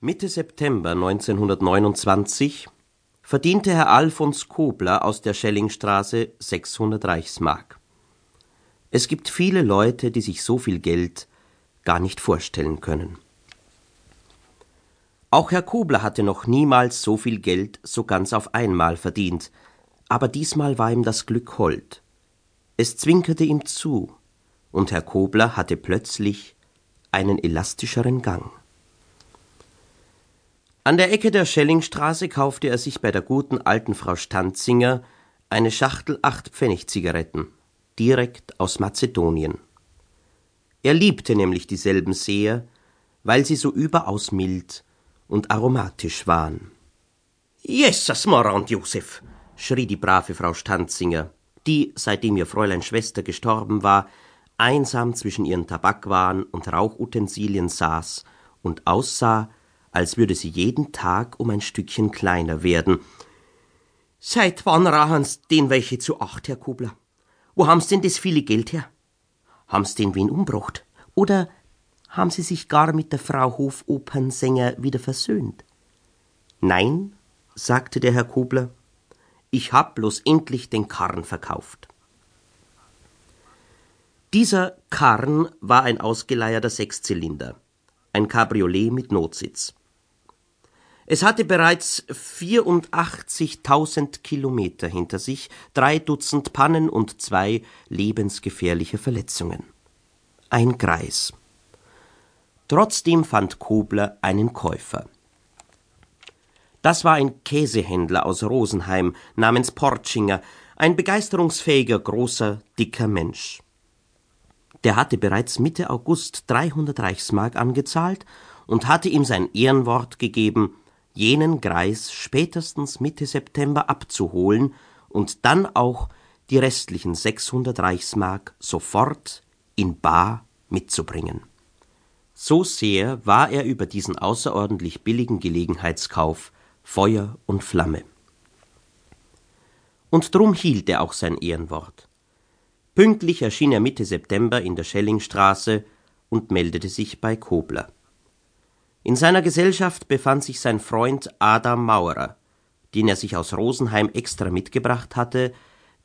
Mitte September 1929 verdiente Herr Alfons Kobler aus der Schellingstraße 600 Reichsmark. Es gibt viele Leute, die sich so viel Geld gar nicht vorstellen können. Auch Herr Kobler hatte noch niemals so viel Geld so ganz auf einmal verdient, aber diesmal war ihm das Glück hold. Es zwinkerte ihm zu, und Herr Kobler hatte plötzlich einen elastischeren Gang. An der Ecke der Schellingstraße kaufte er sich bei der guten alten Frau Stanzinger eine Schachtel Acht-Pfennig-Zigaretten, direkt aus Mazedonien. Er liebte nämlich dieselben sehr, weil sie so überaus mild und aromatisch waren. Jesus, Morand Josef, schrie die brave Frau Stanzinger, die, seitdem ihr Fräulein Schwester gestorben war, einsam zwischen ihren Tabakwaren und Rauchutensilien saß und aussah, als würde sie jeden Tag um ein Stückchen kleiner werden. Seit wann rahen's den welche zu acht, Herr Kobler? Wo haben's denn das viele Geld her? Haben's den wen umbrocht? Oder haben Sie sich gar mit der Frau Hofopernsänger wieder versöhnt? Nein, sagte der Herr Kobler, ich hab bloß endlich den Karren verkauft. Dieser Karren war ein ausgeleierter Sechszylinder, ein Cabriolet mit Notsitz. Es hatte bereits 84.000 Kilometer hinter sich, drei Dutzend Pannen und zwei lebensgefährliche Verletzungen. Ein Greis. Trotzdem fand Kobler einen Käufer. Das war ein Käsehändler aus Rosenheim namens Portschinger, ein begeisterungsfähiger, großer, dicker Mensch. Der hatte bereits Mitte August 300 Reichsmark angezahlt und hatte ihm sein Ehrenwort gegeben, jenen Greis spätestens Mitte September abzuholen und dann auch die restlichen 600 Reichsmark sofort in bar mitzubringen. So sehr war er über diesen außerordentlich billigen Gelegenheitskauf Feuer und Flamme. Und drum hielt er auch sein Ehrenwort. Pünktlich erschien er Mitte September in der Schellingstraße und meldete sich bei Kobler. In seiner Gesellschaft befand sich sein Freund Adam Maurer, den er sich aus Rosenheim extra mitgebracht hatte,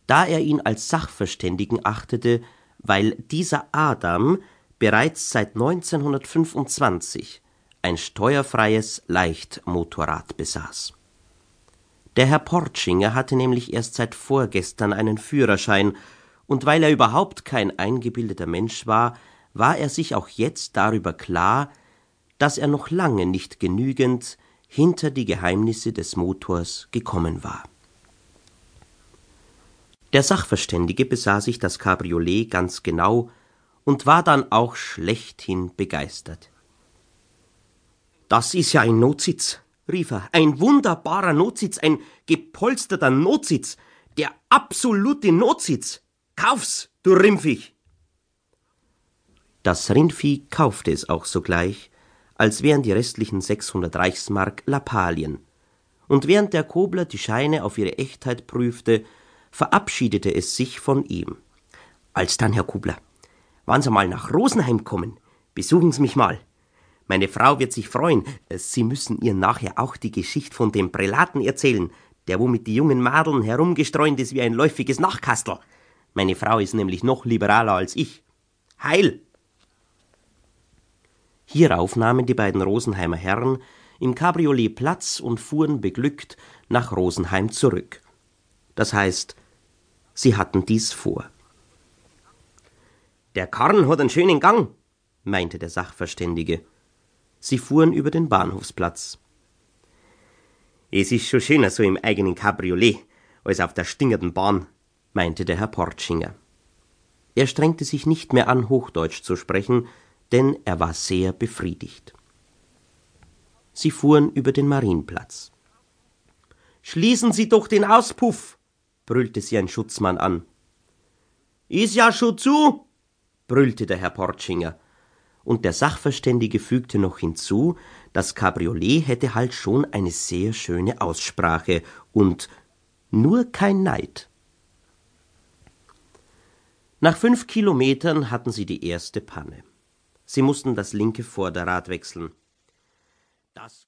da er ihn als Sachverständigen achtete, weil dieser Adam bereits seit 1925 ein steuerfreies Leichtmotorrad besaß. Der Herr Portschinger hatte nämlich erst seit vorgestern einen Führerschein, und weil er überhaupt kein eingebildeter Mensch war, war er sich auch jetzt darüber klar, dass er noch lange nicht genügend hinter die Geheimnisse des Motors gekommen war. Der Sachverständige besah sich das Cabriolet ganz genau und war dann auch schlechthin begeistert. Das ist ja ein Notsitz, rief er, ein wunderbarer Notsitz, ein gepolsterter Notsitz, der absolute Notsitz. Kauf's, du Rimpfig! Das Rindvieh kaufte es auch sogleich, als wären die restlichen 600 Reichsmark Lappalien. Und während der Kobler die Scheine auf ihre Echtheit prüfte, verabschiedete es sich von ihm. Alsdann, Herr Kobler, Wann Sie mal nach Rosenheim kommen, besuchen Sie mich mal. Meine Frau wird sich freuen. Sie müssen ihr nachher auch die Geschichte von dem Prälaten erzählen, der wo mit die jungen Madeln herumgestreunt ist wie ein läufiges Nachkastel. Meine Frau ist nämlich noch liberaler als ich. Heil! Hierauf nahmen die beiden Rosenheimer Herren im Cabriolet Platz und fuhren beglückt nach Rosenheim zurück. Das heißt, sie hatten dies vor. Der Karren hat einen schönen Gang, meinte der Sachverständige. Sie fuhren über den Bahnhofsplatz. Es ist schon schöner so im eigenen Cabriolet als auf der stingerten Bahn, meinte der Herr Portschinger. Er strengte sich nicht mehr an, Hochdeutsch zu sprechen, denn er war sehr befriedigt. Sie fuhren über den Marienplatz. Schließen Sie doch den Auspuff, brüllte sie ein Schutzmann an. Is ja schon zu, brüllte der Herr Portschinger. Und der Sachverständige fügte noch hinzu, das Cabriolet hätte halt schon eine sehr schöne Aussprache und nur kein Neid. Nach fünf Kilometern hatten sie die erste Panne. Sie mussten das linke Vorderrad wechseln. Das